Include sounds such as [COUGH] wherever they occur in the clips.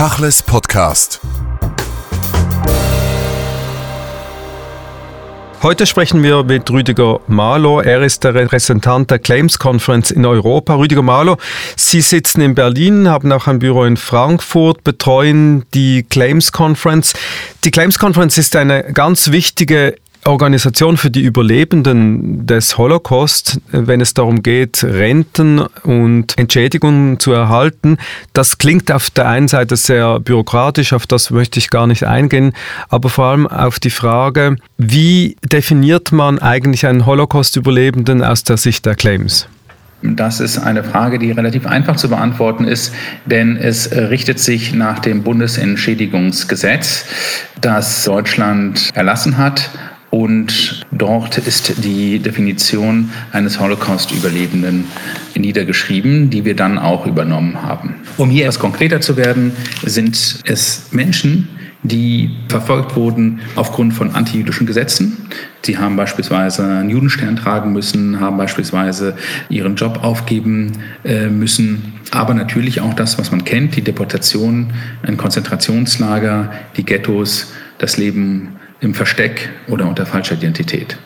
Tachles Podcast. Heute sprechen wir mit Rüdiger Malo. Er ist der Repräsentant der Claims Conference in Europa. Rüdiger Malo, Sie sitzen in Berlin, haben auch ein Büro in Frankfurt, betreuen die Claims Conference. Die Claims Conference ist eine ganz wichtige Organisation für die Überlebenden des Holocaust, wenn es darum geht, Renten und Entschädigungen zu erhalten. Das klingt auf der einen Seite sehr bürokratisch, auf das möchte ich gar nicht eingehen, aber vor allem auf die Frage, wie definiert man eigentlich einen Holocaust-Überlebenden aus der Sicht der Claims? Das ist eine Frage, die relativ einfach zu beantworten ist, denn es richtet sich nach dem Bundesentschädigungsgesetz, das Deutschland erlassen hat und dort ist die Definition eines Holocaust-Überlebenden niedergeschrieben, die wir dann auch übernommen haben. Um hier etwas konkreter zu werden, sind es Menschen, die verfolgt wurden aufgrund von antijüdischen Gesetzen. Sie haben beispielsweise einen Judenstern tragen müssen, haben beispielsweise ihren Job aufgeben äh, müssen. Aber natürlich auch das, was man kennt, die Deportation, ein Konzentrationslager, die Ghettos, das Leben im Versteck oder unter falscher Identität.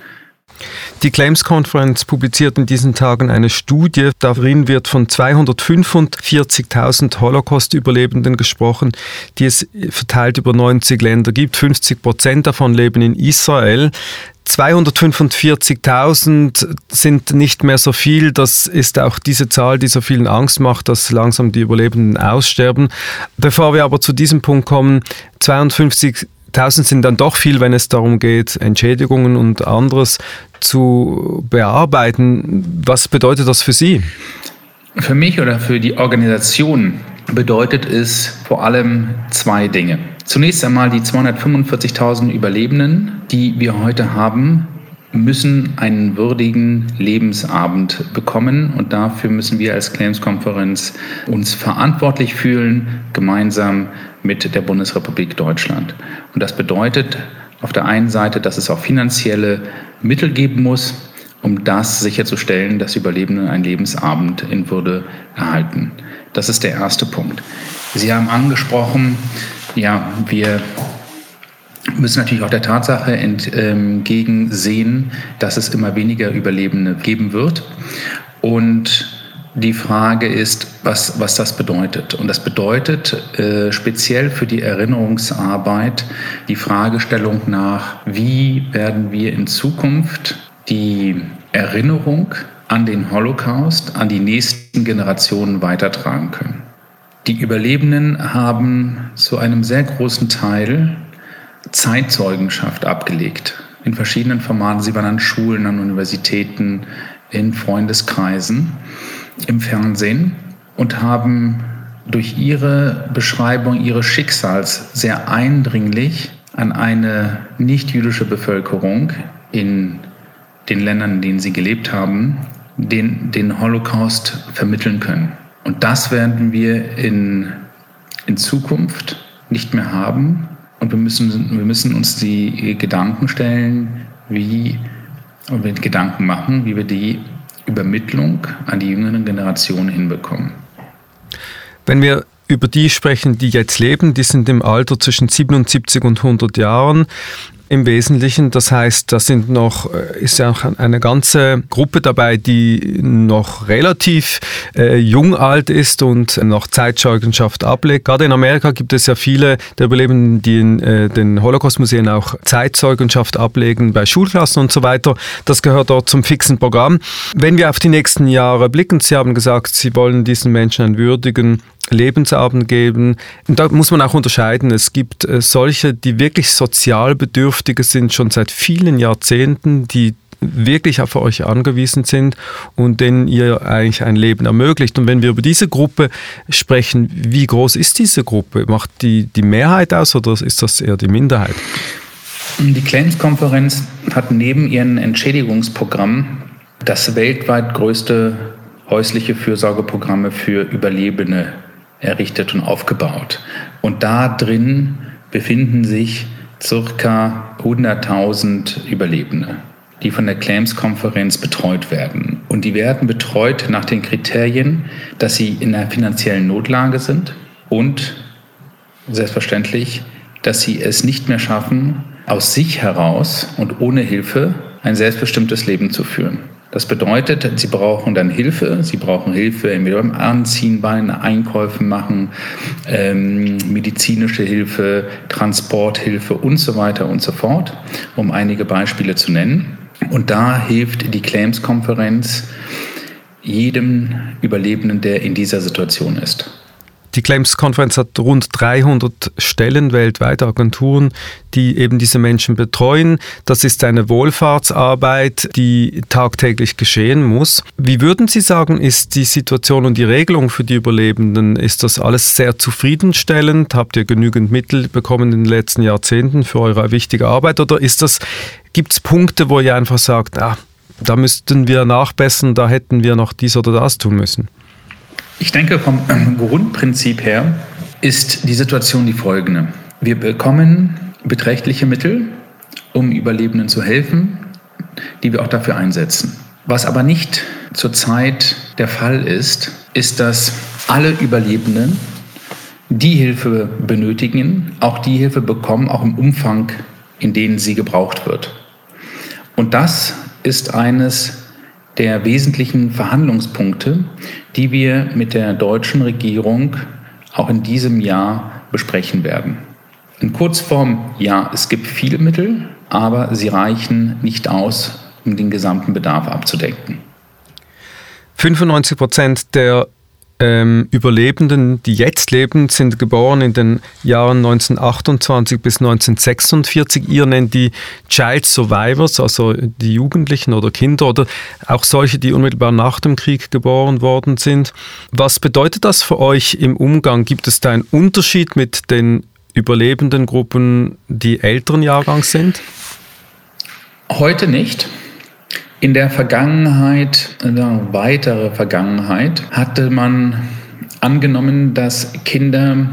Die Claims Conference publiziert in diesen Tagen eine Studie. Darin wird von 245.000 Holocaust-Überlebenden gesprochen, die es verteilt über 90 Länder gibt. 50 Prozent davon leben in Israel. 245.000 sind nicht mehr so viel. Das ist auch diese Zahl, die so vielen Angst macht, dass langsam die Überlebenden aussterben. Bevor wir aber zu diesem Punkt kommen, 52 1000 sind dann doch viel, wenn es darum geht, Entschädigungen und anderes zu bearbeiten. Was bedeutet das für Sie? Für mich oder für die Organisation bedeutet es vor allem zwei Dinge. Zunächst einmal die 245.000 Überlebenden, die wir heute haben, müssen einen würdigen Lebensabend bekommen und dafür müssen wir als Claims-Konferenz uns verantwortlich fühlen, gemeinsam mit der Bundesrepublik Deutschland. Und das bedeutet auf der einen Seite, dass es auch finanzielle Mittel geben muss, um das sicherzustellen, dass Überlebende einen Lebensabend in Würde erhalten. Das ist der erste Punkt. Sie haben angesprochen, ja, wir müssen natürlich auch der Tatsache entgegensehen, dass es immer weniger Überlebende geben wird. Und die Frage ist, was, was das bedeutet. Und das bedeutet äh, speziell für die Erinnerungsarbeit die Fragestellung nach, wie werden wir in Zukunft die Erinnerung an den Holocaust an die nächsten Generationen weitertragen können. Die Überlebenden haben zu einem sehr großen Teil Zeitzeugenschaft abgelegt. In verschiedenen Formaten. Sie waren an Schulen, an Universitäten, in Freundeskreisen, im Fernsehen und haben durch ihre Beschreibung ihres Schicksals sehr eindringlich an eine nicht-jüdische Bevölkerung in den Ländern, in denen sie gelebt haben, den, den Holocaust vermitteln können. Und das werden wir in, in Zukunft nicht mehr haben, und wir müssen, wir müssen uns die Gedanken stellen, wie, und wir Gedanken machen, wie wir die Übermittlung an die jüngeren Generationen hinbekommen. Wenn wir über die sprechen, die jetzt leben, die sind im Alter zwischen 77 und 100 Jahren im Wesentlichen. Das heißt, da sind noch, äh, ist ja auch eine ganze Gruppe dabei, die noch relativ äh, jung alt ist und noch Zeitzeugenschaft ablegt. Gerade in Amerika gibt es ja viele der Überlebenden, die in äh, den Holocaust-Museen auch Zeitzeugenschaft ablegen bei Schulklassen und so weiter. Das gehört dort zum fixen Programm. Wenn wir auf die nächsten Jahre blicken, Sie haben gesagt, Sie wollen diesen Menschen einen würdigen Lebensabend geben. Und da muss man auch unterscheiden. Es gibt äh, solche, die wirklich sozial Bedürftige sind, schon seit vielen Jahrzehnten, die wirklich auf euch angewiesen sind und denen ihr eigentlich ein Leben ermöglicht. Und wenn wir über diese Gruppe sprechen, wie groß ist diese Gruppe? Macht die die Mehrheit aus oder ist das eher die Minderheit? Die Claims-Konferenz hat neben ihren Entschädigungsprogrammen das weltweit größte häusliche Fürsorgeprogramme für Überlebende errichtet und aufgebaut. Und da drin befinden sich circa 100.000 Überlebende, die von der Claims-Konferenz betreut werden. Und die werden betreut nach den Kriterien, dass sie in einer finanziellen Notlage sind und selbstverständlich, dass sie es nicht mehr schaffen, aus sich heraus und ohne Hilfe ein selbstbestimmtes Leben zu führen. Das bedeutet, sie brauchen dann Hilfe. Sie brauchen Hilfe entweder beim Anziehen, bei Einkäufen machen, ähm, medizinische Hilfe, Transporthilfe und so weiter und so fort, um einige Beispiele zu nennen. Und da hilft die Claims-Konferenz jedem Überlebenden, der in dieser Situation ist. Die Claims-Konferenz hat rund 300 Stellen weltweit, Agenturen, die eben diese Menschen betreuen. Das ist eine Wohlfahrtsarbeit, die tagtäglich geschehen muss. Wie würden Sie sagen, ist die Situation und die Regelung für die Überlebenden, ist das alles sehr zufriedenstellend? Habt ihr genügend Mittel bekommen in den letzten Jahrzehnten für eure wichtige Arbeit? Oder gibt es Punkte, wo ihr einfach sagt, ah, da müssten wir nachbessern, da hätten wir noch dies oder das tun müssen? Ich denke, vom ähm, Grundprinzip her ist die Situation die folgende. Wir bekommen beträchtliche Mittel, um Überlebenden zu helfen, die wir auch dafür einsetzen. Was aber nicht zurzeit der Fall ist, ist, dass alle Überlebenden die Hilfe benötigen, auch die Hilfe bekommen, auch im Umfang, in dem sie gebraucht wird. Und das ist eines der wesentlichen Verhandlungspunkte, die wir mit der deutschen Regierung auch in diesem Jahr besprechen werden. In Kurzform, ja, es gibt viele Mittel, aber sie reichen nicht aus, um den gesamten Bedarf abzudecken. 95 Prozent der ähm, Überlebenden, die jetzt leben, sind geboren in den Jahren 1928 bis 1946. Ihr nennt die Child Survivors, also die Jugendlichen oder Kinder oder auch solche, die unmittelbar nach dem Krieg geboren worden sind. Was bedeutet das für euch im Umgang? Gibt es da einen Unterschied mit den überlebenden Gruppen, die älteren Jahrgangs sind? Heute nicht. In der Vergangenheit, in der weitere Vergangenheit, hatte man angenommen, dass Kinder,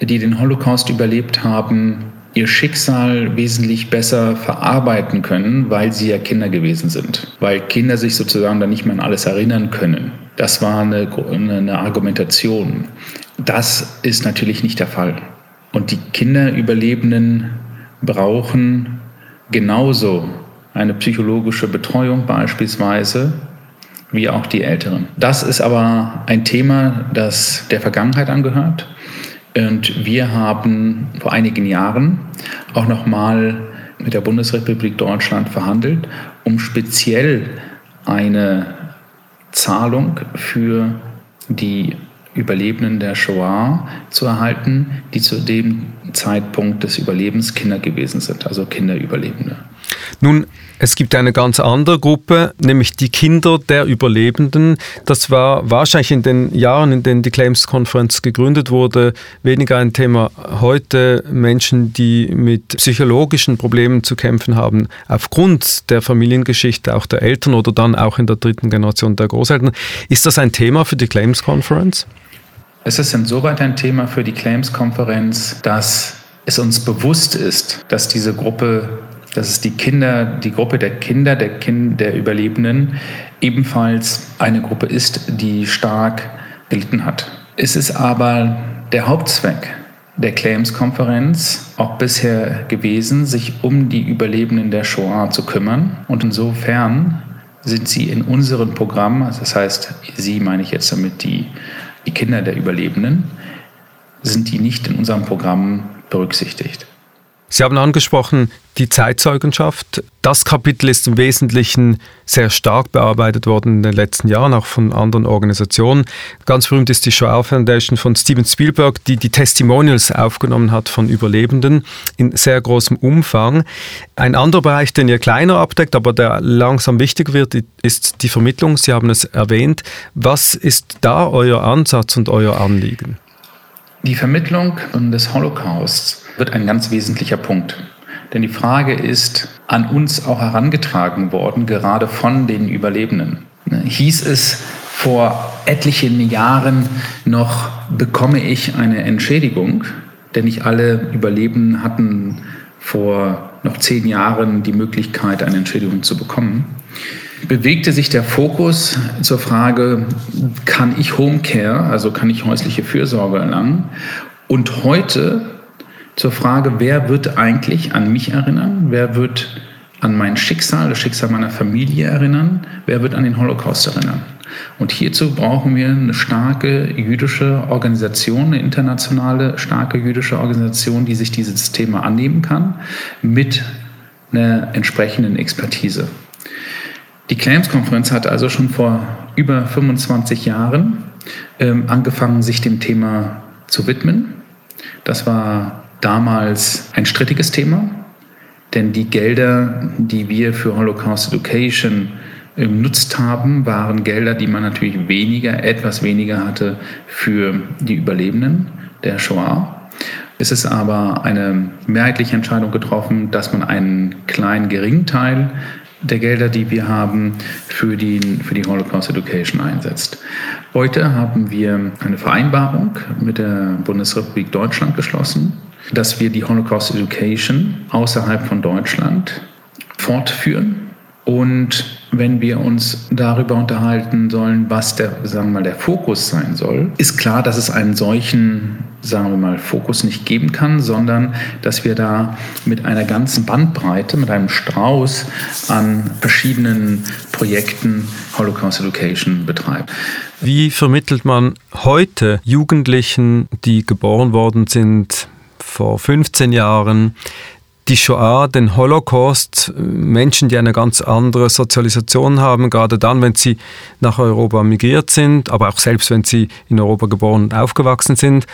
die den Holocaust überlebt haben, ihr Schicksal wesentlich besser verarbeiten können, weil sie ja Kinder gewesen sind. Weil Kinder sich sozusagen dann nicht mehr an alles erinnern können. Das war eine, eine Argumentation. Das ist natürlich nicht der Fall. Und die Kinderüberlebenden brauchen genauso eine psychologische Betreuung beispielsweise, wie auch die Älteren. Das ist aber ein Thema, das der Vergangenheit angehört. Und wir haben vor einigen Jahren auch nochmal mit der Bundesrepublik Deutschland verhandelt, um speziell eine Zahlung für die Überlebenden der Shoah zu erhalten, die zu dem Zeitpunkt des Überlebens Kinder gewesen sind, also Kinderüberlebende. Nun, es gibt eine ganz andere Gruppe, nämlich die Kinder der Überlebenden. Das war wahrscheinlich in den Jahren, in denen die Claims-Konferenz gegründet wurde, weniger ein Thema. Heute Menschen, die mit psychologischen Problemen zu kämpfen haben, aufgrund der Familiengeschichte auch der Eltern oder dann auch in der dritten Generation der Großeltern. Ist das ein Thema für die Claims-Konferenz? Es ist insoweit ein Thema für die Claims-Konferenz, dass es uns bewusst ist, dass diese Gruppe dass es die Kinder, die Gruppe der Kinder, der, kind, der Überlebenden ebenfalls eine Gruppe ist, die stark gelitten hat. Es ist aber der Hauptzweck der Claims-Konferenz auch bisher gewesen, sich um die Überlebenden der Shoah zu kümmern. Und insofern sind sie in unserem Programm, also das heißt, sie meine ich jetzt damit die, die Kinder der Überlebenden, sind die nicht in unserem Programm berücksichtigt. Sie haben angesprochen die Zeitzeugenschaft. Das Kapitel ist im Wesentlichen sehr stark bearbeitet worden in den letzten Jahren, auch von anderen Organisationen. Ganz berühmt ist die Shoah Foundation von Steven Spielberg, die die Testimonials aufgenommen hat von Überlebenden in sehr großem Umfang. Ein anderer Bereich, den ihr kleiner abdeckt, aber der langsam wichtig wird, ist die Vermittlung. Sie haben es erwähnt. Was ist da euer Ansatz und euer Anliegen? Die Vermittlung des Holocausts wird ein ganz wesentlicher Punkt. Denn die Frage ist an uns auch herangetragen worden, gerade von den Überlebenden. Hieß es vor etlichen Jahren noch, bekomme ich eine Entschädigung? Denn nicht alle Überlebenden hatten vor noch zehn Jahren die Möglichkeit, eine Entschädigung zu bekommen. Bewegte sich der Fokus zur Frage, kann ich Homecare, also kann ich häusliche Fürsorge erlangen? Und heute zur Frage, wer wird eigentlich an mich erinnern? Wer wird an mein Schicksal, das Schicksal meiner Familie erinnern? Wer wird an den Holocaust erinnern? Und hierzu brauchen wir eine starke jüdische Organisation, eine internationale starke jüdische Organisation, die sich dieses Thema annehmen kann, mit einer entsprechenden Expertise. Die Claims-Konferenz hat also schon vor über 25 Jahren ähm, angefangen, sich dem Thema zu widmen. Das war damals ein strittiges Thema, denn die Gelder, die wir für Holocaust Education genutzt haben, waren Gelder, die man natürlich weniger, etwas weniger hatte für die Überlebenden der Shoah. Es ist aber eine mehrheitliche Entscheidung getroffen, dass man einen kleinen, geringen Teil der Gelder, die wir haben, für die, für die Holocaust Education einsetzt. Heute haben wir eine Vereinbarung mit der Bundesrepublik Deutschland geschlossen, dass wir die Holocaust Education außerhalb von Deutschland fortführen und wenn wir uns darüber unterhalten sollen, was der, sagen wir mal, der Fokus sein soll, ist klar, dass es einen solchen, sagen wir mal, Fokus nicht geben kann, sondern dass wir da mit einer ganzen Bandbreite, mit einem Strauß an verschiedenen Projekten Holocaust Education betreiben. Wie vermittelt man heute Jugendlichen, die geboren worden sind vor 15 Jahren, die Shoah, den Holocaust, Menschen, die eine ganz andere Sozialisation haben, gerade dann, wenn sie nach Europa migriert sind, aber auch selbst, wenn sie in Europa geboren und aufgewachsen sind.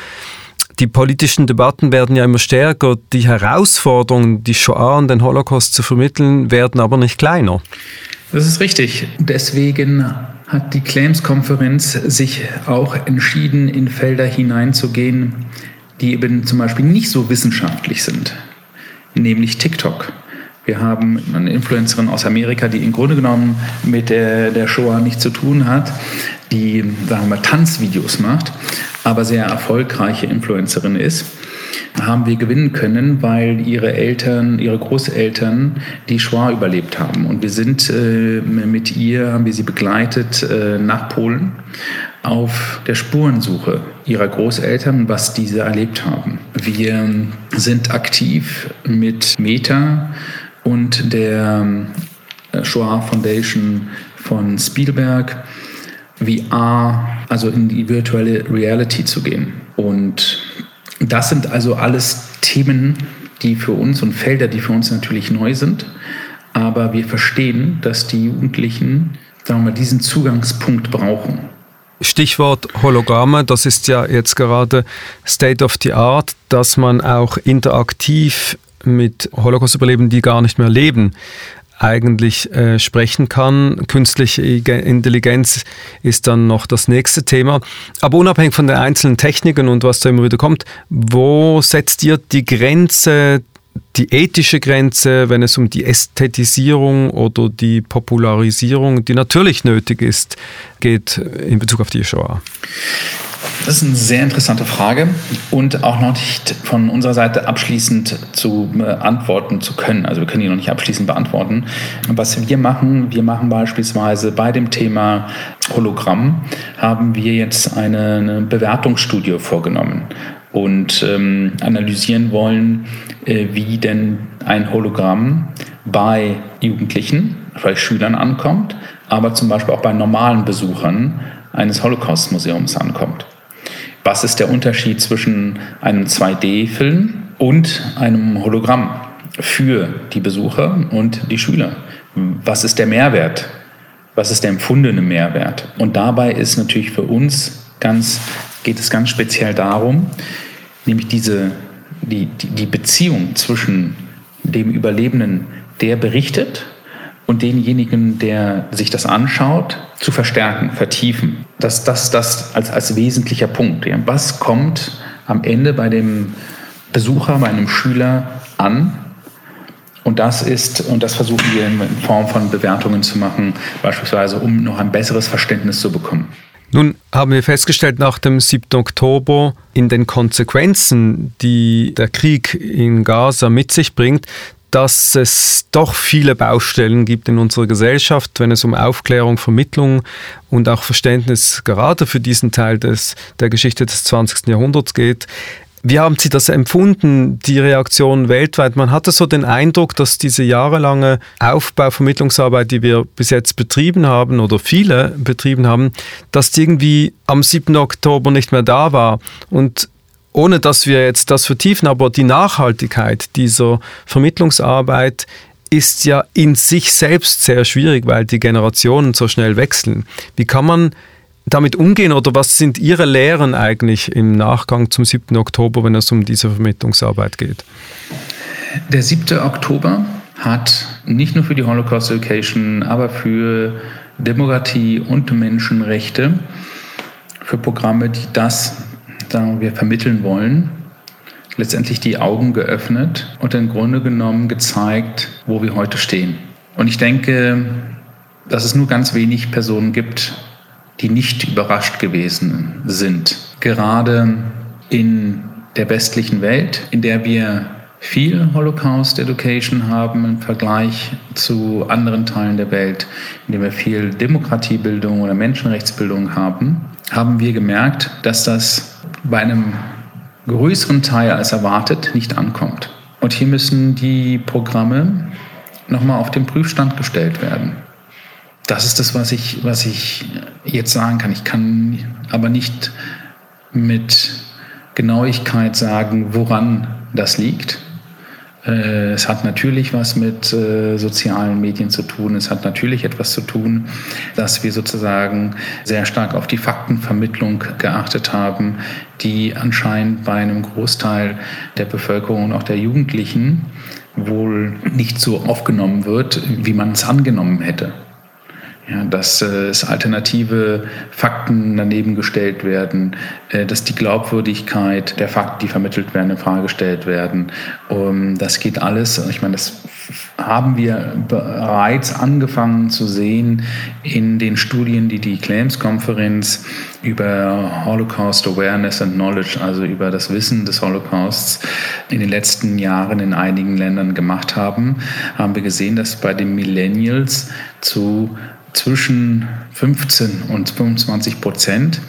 Die politischen Debatten werden ja immer stärker. Die Herausforderungen, die Shoah und den Holocaust zu vermitteln, werden aber nicht kleiner. Das ist richtig. Deswegen hat die Claims-Konferenz sich auch entschieden, in Felder hineinzugehen, die eben zum Beispiel nicht so wissenschaftlich sind nämlich TikTok. Wir haben eine Influencerin aus Amerika, die im Grunde genommen mit der, der Shoah nichts zu tun hat, die, sagen wir mal, Tanzvideos macht, aber sehr erfolgreiche Influencerin ist haben wir gewinnen können, weil ihre Eltern, ihre Großeltern die Shoah überlebt haben. Und wir sind äh, mit ihr, haben wir sie begleitet äh, nach Polen auf der Spurensuche ihrer Großeltern, was diese erlebt haben. Wir sind aktiv mit Meta und der äh, Shoah Foundation von Spielberg, VR, also in die virtuelle Reality zu gehen. Und das sind also alles Themen, die für uns und Felder, die für uns natürlich neu sind. Aber wir verstehen, dass die Jugendlichen, sagen wir mal, diesen Zugangspunkt brauchen. Stichwort Hologramme, das ist ja jetzt gerade State of the Art, dass man auch interaktiv mit Holocaust-Überlebenden, die gar nicht mehr leben, eigentlich äh, sprechen kann. Künstliche Intelligenz ist dann noch das nächste Thema. Aber unabhängig von den einzelnen Techniken und was da immer wieder kommt, wo setzt ihr die Grenze die ethische Grenze, wenn es um die Ästhetisierung oder die Popularisierung, die natürlich nötig ist, geht in Bezug auf die Shoah? Das ist eine sehr interessante Frage und auch noch nicht von unserer Seite abschließend zu beantworten zu können. Also wir können die noch nicht abschließend beantworten. Was wir machen, wir machen beispielsweise bei dem Thema Hologramm, haben wir jetzt eine, eine Bewertungsstudie vorgenommen und ähm, analysieren wollen, äh, wie denn ein Hologramm bei Jugendlichen, bei Schülern ankommt, aber zum Beispiel auch bei normalen Besuchern eines Holocaust-Museums ankommt. Was ist der Unterschied zwischen einem 2D-Film und einem Hologramm für die Besucher und die Schüler? Was ist der Mehrwert? Was ist der empfundene Mehrwert? Und dabei ist natürlich für uns ganz geht es ganz speziell darum, nämlich diese, die, die Beziehung zwischen dem Überlebenden, der berichtet, und denjenigen, der sich das anschaut, zu verstärken, vertiefen. Das, das, das als, als wesentlicher Punkt. Was kommt am Ende bei dem Besucher, bei einem Schüler an? Und das ist, und das versuchen wir in Form von Bewertungen zu machen, beispielsweise, um noch ein besseres Verständnis zu bekommen. Nun haben wir festgestellt nach dem 7. Oktober in den Konsequenzen, die der Krieg in Gaza mit sich bringt, dass es doch viele Baustellen gibt in unserer Gesellschaft, wenn es um Aufklärung, Vermittlung und auch Verständnis gerade für diesen Teil des, der Geschichte des 20. Jahrhunderts geht. Wie haben Sie das empfunden, die Reaktion weltweit? Man hatte so den Eindruck, dass diese jahrelange Aufbauvermittlungsarbeit, die wir bis jetzt betrieben haben oder viele betrieben haben, dass die irgendwie am 7. Oktober nicht mehr da war. Und ohne dass wir jetzt das vertiefen, aber die Nachhaltigkeit dieser Vermittlungsarbeit ist ja in sich selbst sehr schwierig, weil die Generationen so schnell wechseln. Wie kann man damit umgehen oder was sind Ihre Lehren eigentlich im Nachgang zum 7. Oktober, wenn es um diese Vermittlungsarbeit geht? Der 7. Oktober hat nicht nur für die Holocaust Education, aber für Demokratie und Menschenrechte, für Programme, die das sagen wir, vermitteln wollen, letztendlich die Augen geöffnet und im Grunde genommen gezeigt, wo wir heute stehen. Und ich denke, dass es nur ganz wenig Personen gibt, die nicht überrascht gewesen sind. Gerade in der westlichen Welt, in der wir viel Holocaust Education haben im Vergleich zu anderen Teilen der Welt, in der wir viel Demokratiebildung oder Menschenrechtsbildung haben, haben wir gemerkt, dass das bei einem größeren Teil als erwartet nicht ankommt. Und hier müssen die Programme nochmal auf den Prüfstand gestellt werden. Das ist das, was ich, was ich jetzt sagen kann. Ich kann aber nicht mit Genauigkeit sagen, woran das liegt. Äh, es hat natürlich was mit äh, sozialen Medien zu tun. Es hat natürlich etwas zu tun, dass wir sozusagen sehr stark auf die Faktenvermittlung geachtet haben, die anscheinend bei einem Großteil der Bevölkerung und auch der Jugendlichen wohl nicht so aufgenommen wird, wie man es angenommen hätte. Ja, dass äh, es alternative Fakten daneben gestellt werden, äh, dass die Glaubwürdigkeit der Fakten, die vermittelt werden, in Frage gestellt werden. Um, das geht alles. Ich meine, das haben wir bereits angefangen zu sehen in den Studien, die die Claims-Konferenz über Holocaust Awareness and Knowledge, also über das Wissen des Holocausts in den letzten Jahren in einigen Ländern gemacht haben, haben wir gesehen, dass bei den Millennials zu zwischen 15 und 25 Prozent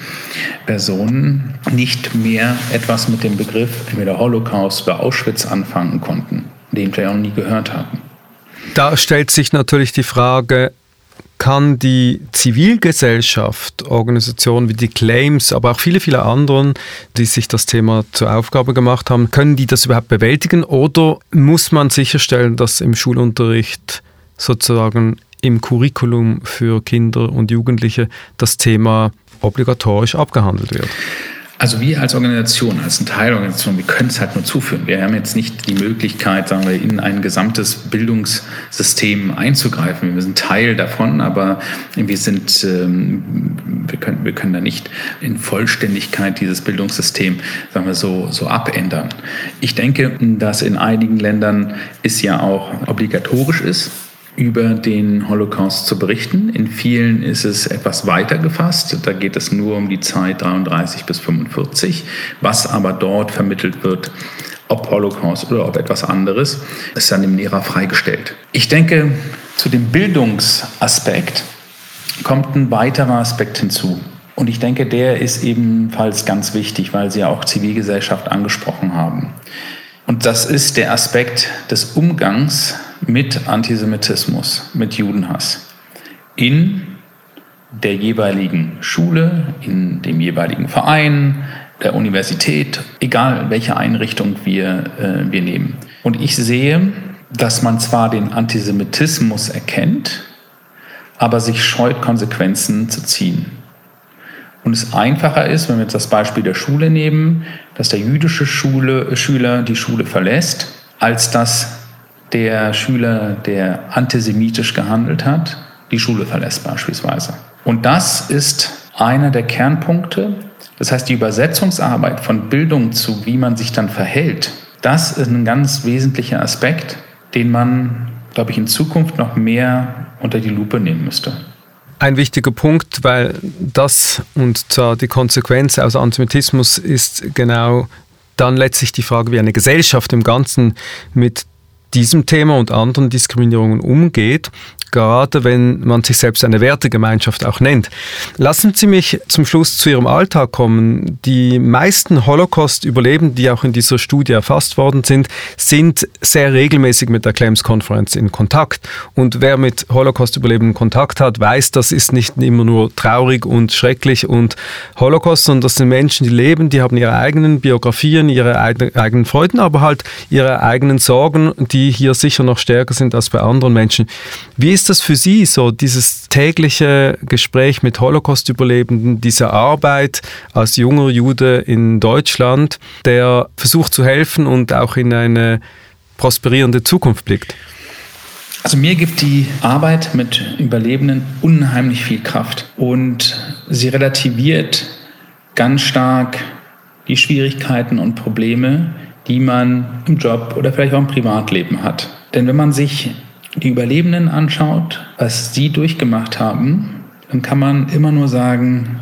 Personen nicht mehr etwas mit dem Begriff entweder Holocaust oder Auschwitz anfangen konnten, den wir auch nie gehört haben. Da stellt sich natürlich die Frage, kann die Zivilgesellschaft, Organisationen wie die Claims, aber auch viele, viele anderen, die sich das Thema zur Aufgabe gemacht haben, können die das überhaupt bewältigen oder muss man sicherstellen, dass im Schulunterricht sozusagen im Curriculum für Kinder und Jugendliche das Thema obligatorisch abgehandelt wird? Also wir als Organisation, als eine Teilorganisation, wir können es halt nur zuführen. Wir haben jetzt nicht die Möglichkeit, sagen wir, in ein gesamtes Bildungssystem einzugreifen. Wir sind Teil davon, aber wir sind, ähm, wir können, wir können da nicht in Vollständigkeit dieses Bildungssystem, sagen wir so, so abändern. Ich denke, dass in einigen Ländern es ja auch obligatorisch ist, über den Holocaust zu berichten. In vielen ist es etwas weiter gefasst. Da geht es nur um die Zeit 33 bis 45. Was aber dort vermittelt wird, ob Holocaust oder ob etwas anderes, ist dann dem Lehrer freigestellt. Ich denke, zu dem Bildungsaspekt kommt ein weiterer Aspekt hinzu. Und ich denke, der ist ebenfalls ganz wichtig, weil Sie ja auch Zivilgesellschaft angesprochen haben. Und das ist der Aspekt des Umgangs mit Antisemitismus, mit Judenhass in der jeweiligen Schule, in dem jeweiligen Verein, der Universität, egal welche Einrichtung wir, äh, wir nehmen. Und ich sehe, dass man zwar den Antisemitismus erkennt, aber sich scheut, Konsequenzen zu ziehen. Und es einfacher ist, wenn wir jetzt das Beispiel der Schule nehmen, dass der jüdische Schule, Schüler die Schule verlässt, als dass der Schüler, der antisemitisch gehandelt hat, die Schule verlässt beispielsweise. Und das ist einer der Kernpunkte. Das heißt, die Übersetzungsarbeit von Bildung zu, wie man sich dann verhält, das ist ein ganz wesentlicher Aspekt, den man, glaube ich, in Zukunft noch mehr unter die Lupe nehmen müsste. Ein wichtiger Punkt, weil das und zwar die Konsequenz aus Antisemitismus ist genau dann letztlich die Frage, wie eine Gesellschaft im Ganzen mit diesem Thema und anderen Diskriminierungen umgeht. Gerade wenn man sich selbst eine Wertegemeinschaft auch nennt. Lassen Sie mich zum Schluss zu Ihrem Alltag kommen. Die meisten Holocaust-Überlebenden, die auch in dieser Studie erfasst worden sind, sind sehr regelmäßig mit der Claims Conference in Kontakt. Und wer mit Holocaust-Überlebenden Kontakt hat, weiß, das ist nicht immer nur traurig und schrecklich und Holocaust, sondern das sind Menschen, die leben, die haben ihre eigenen Biografien, ihre eigenen Freuden, aber halt ihre eigenen Sorgen, die hier sicher noch stärker sind als bei anderen Menschen. Wie ist das für Sie so, dieses tägliche Gespräch mit Holocaust-Überlebenden, diese Arbeit als junger Jude in Deutschland, der versucht zu helfen und auch in eine prosperierende Zukunft blickt? Also mir gibt die Arbeit mit Überlebenden unheimlich viel Kraft und sie relativiert ganz stark die Schwierigkeiten und Probleme, die man im Job oder vielleicht auch im Privatleben hat. Denn wenn man sich die Überlebenden anschaut, was sie durchgemacht haben, dann kann man immer nur sagen,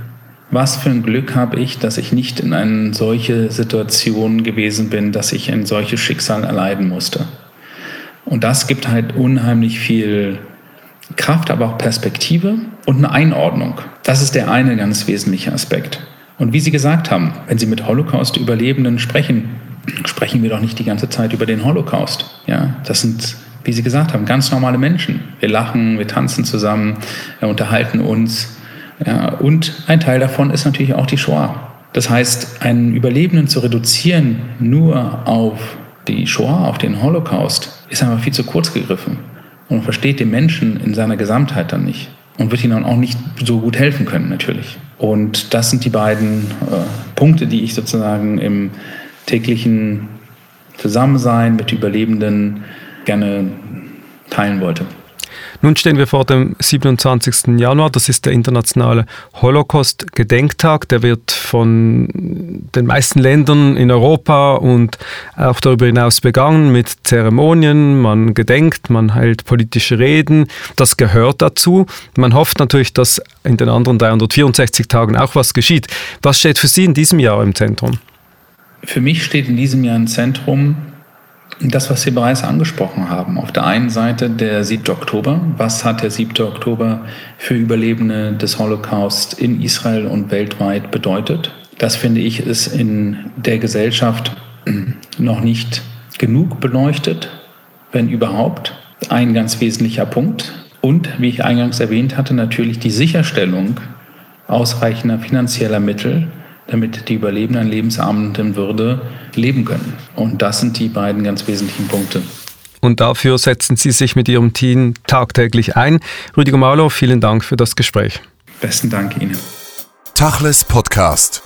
was für ein Glück habe ich, dass ich nicht in eine solche Situation gewesen bin, dass ich ein solches Schicksal erleiden musste. Und das gibt halt unheimlich viel Kraft, aber auch Perspektive und eine Einordnung. Das ist der eine ganz wesentliche Aspekt. Und wie Sie gesagt haben, wenn Sie mit Holocaust-Überlebenden sprechen, sprechen wir doch nicht die ganze Zeit über den Holocaust. Ja, das sind, wie Sie gesagt haben, ganz normale Menschen. Wir lachen, wir tanzen zusammen, wir unterhalten uns. Ja, und ein Teil davon ist natürlich auch die Shoah. Das heißt, einen Überlebenden zu reduzieren nur auf die Shoah, auf den Holocaust, ist einfach viel zu kurz gegriffen. Und man versteht den Menschen in seiner Gesamtheit dann nicht und wird ihnen dann auch nicht so gut helfen können, natürlich. Und das sind die beiden äh, Punkte, die ich sozusagen im täglichen Zusammensein mit Überlebenden gerne teilen wollte. Nun stehen wir vor dem 27. Januar, das ist der internationale Holocaust-Gedenktag. Der wird von den meisten Ländern in Europa und auch darüber hinaus begangen mit Zeremonien. Man gedenkt, man hält politische Reden. Das gehört dazu. Man hofft natürlich, dass in den anderen 364 Tagen auch was geschieht. Was steht für Sie in diesem Jahr im Zentrum? Für mich steht in diesem Jahr im Zentrum das, was Sie bereits angesprochen haben. Auf der einen Seite der 7. Oktober. Was hat der 7. Oktober für Überlebende des Holocaust in Israel und weltweit bedeutet? Das finde ich ist in der Gesellschaft [CLEARS THROAT] noch nicht genug beleuchtet, wenn überhaupt. Ein ganz wesentlicher Punkt. Und, wie ich eingangs erwähnt hatte, natürlich die Sicherstellung ausreichender finanzieller Mittel damit die Überlebenden lebensarmen Würde leben können. Und das sind die beiden ganz wesentlichen Punkte. Und dafür setzen Sie sich mit Ihrem Team tagtäglich ein. Rüdiger Mauler, vielen Dank für das Gespräch. Besten Dank Ihnen. Tachles Podcast.